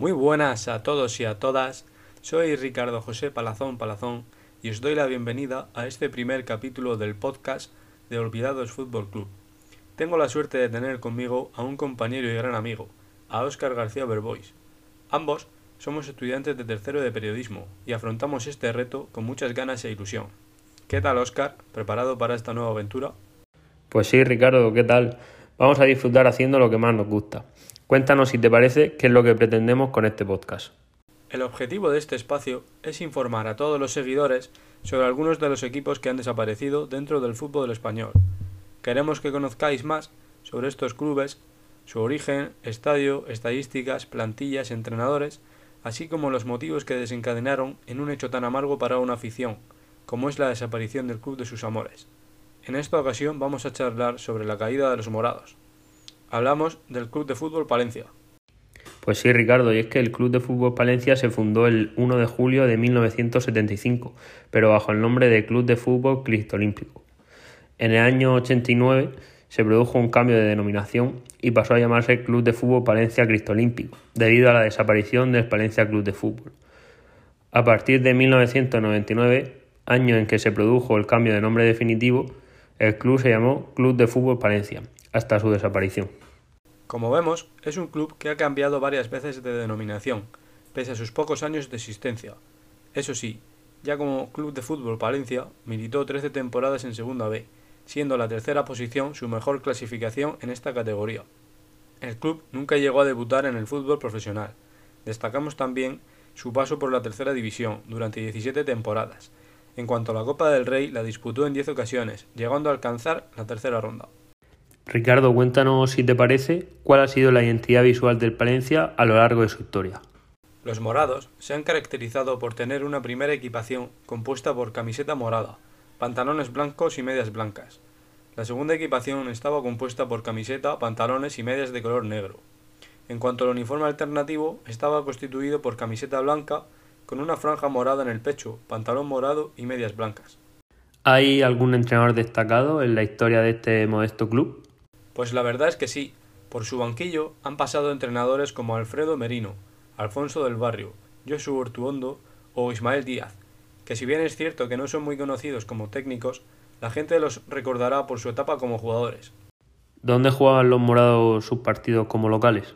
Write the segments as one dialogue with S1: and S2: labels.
S1: Muy buenas a todos y a todas. Soy Ricardo José Palazón Palazón y os doy la bienvenida a este primer capítulo del podcast de Olvidados Fútbol Club. Tengo la suerte de tener conmigo a un compañero y gran amigo, a Óscar García Berbois. Ambos somos estudiantes de tercero de periodismo y afrontamos este reto con muchas ganas e ilusión. ¿Qué tal, Óscar? ¿Preparado para esta nueva aventura?
S2: Pues sí, Ricardo, ¿qué tal? Vamos a disfrutar haciendo lo que más nos gusta. Cuéntanos si te parece qué es lo que pretendemos con este podcast.
S1: El objetivo de este espacio es informar a todos los seguidores sobre algunos de los equipos que han desaparecido dentro del fútbol español. Queremos que conozcáis más sobre estos clubes, su origen, estadio, estadísticas, plantillas, entrenadores, así como los motivos que desencadenaron en un hecho tan amargo para una afición, como es la desaparición del club de sus amores. En esta ocasión vamos a charlar sobre la caída de los morados. Hablamos del Club de Fútbol Palencia.
S2: Pues sí, Ricardo, y es que el Club de Fútbol Palencia se fundó el 1 de julio de 1975, pero bajo el nombre de Club de Fútbol Cristo Olímpico. En el año 89 se produjo un cambio de denominación y pasó a llamarse Club de Fútbol Palencia Cristo Olímpico, debido a la desaparición del Palencia Club de Fútbol. A partir de 1999, año en que se produjo el cambio de nombre definitivo, el club se llamó Club de Fútbol Palencia hasta su desaparición.
S1: Como vemos, es un club que ha cambiado varias veces de denominación, pese a sus pocos años de existencia. Eso sí, ya como Club de Fútbol Palencia, militó 13 temporadas en Segunda B, siendo la tercera posición su mejor clasificación en esta categoría. El club nunca llegó a debutar en el fútbol profesional. Destacamos también su paso por la tercera división durante 17 temporadas. En cuanto a la Copa del Rey, la disputó en 10 ocasiones, llegando a alcanzar la tercera ronda.
S2: Ricardo, cuéntanos si te parece cuál ha sido la identidad visual del Palencia a lo largo de su historia.
S1: Los morados se han caracterizado por tener una primera equipación compuesta por camiseta morada, pantalones blancos y medias blancas. La segunda equipación estaba compuesta por camiseta, pantalones y medias de color negro. En cuanto al uniforme alternativo, estaba constituido por camiseta blanca con una franja morada en el pecho, pantalón morado y medias blancas.
S2: ¿Hay algún entrenador destacado en la historia de este modesto club?
S1: Pues la verdad es que sí. Por su banquillo han pasado entrenadores como Alfredo Merino, Alfonso del Barrio, Josu Ortuondo o Ismael Díaz, que si bien es cierto que no son muy conocidos como técnicos, la gente los recordará por su etapa como jugadores.
S2: ¿Dónde jugaban los morados sus partidos como locales?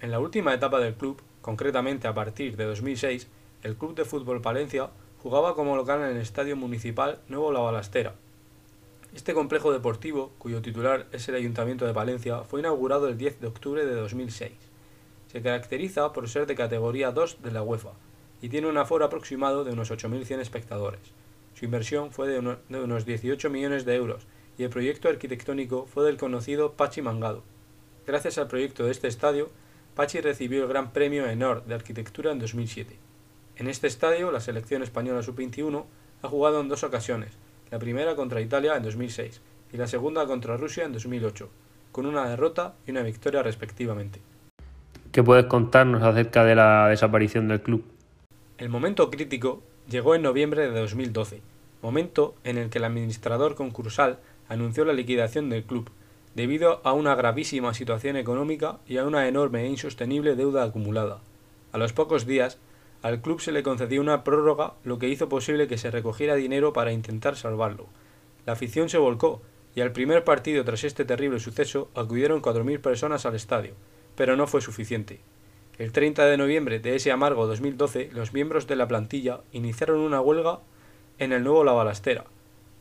S1: En la última etapa del club, concretamente a partir de 2006, el Club de Fútbol Palencia jugaba como local en el Estadio Municipal Nuevo La Balastera, este complejo deportivo, cuyo titular es el Ayuntamiento de Palencia, fue inaugurado el 10 de octubre de 2006. Se caracteriza por ser de categoría 2 de la UEFA y tiene un aforo aproximado de unos 8.100 espectadores. Su inversión fue de, unos 18 millones de euros y el proyecto arquitectónico fue del conocido Pachi Mangado. Gracias al proyecto de este estadio, Pachi recibió el Gran Premio Enor de Arquitectura en 2007. En este estadio, la selección española sub-21 ha jugado en dos ocasiones, la primera contra Italia en 2006 y la segunda contra Rusia en 2008, con una derrota y una victoria respectivamente.
S2: ¿Qué puedes contarnos acerca de la desaparición del club?
S1: El momento crítico llegó en noviembre de 2012, momento en el que el administrador concursal anunció la liquidación del club, debido a una gravísima situación económica y a una enorme e insostenible deuda acumulada. A los pocos días, al club se le concedió una prórroga, lo que hizo posible que se recogiera dinero para intentar salvarlo. La afición se volcó, y al primer partido tras este terrible suceso acudieron 4.000 personas al estadio, pero no fue suficiente. El 30 de noviembre de ese amargo 2012, los miembros de la plantilla iniciaron una huelga en el nuevo La Balastera.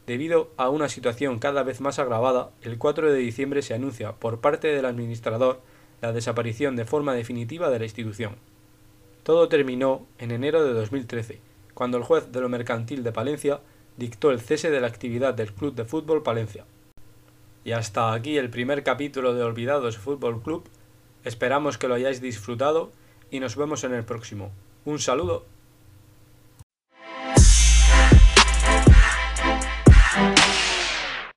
S1: Debido a una situación cada vez más agravada, el 4 de diciembre se anuncia por parte del administrador la desaparición de forma definitiva de la institución. Todo terminó en enero de 2013, cuando el juez de lo mercantil de Palencia dictó el cese de la actividad del Club de Fútbol Palencia. Y hasta aquí el primer capítulo de Olvidados Fútbol Club. Esperamos que lo hayáis disfrutado y nos vemos en el próximo. Un saludo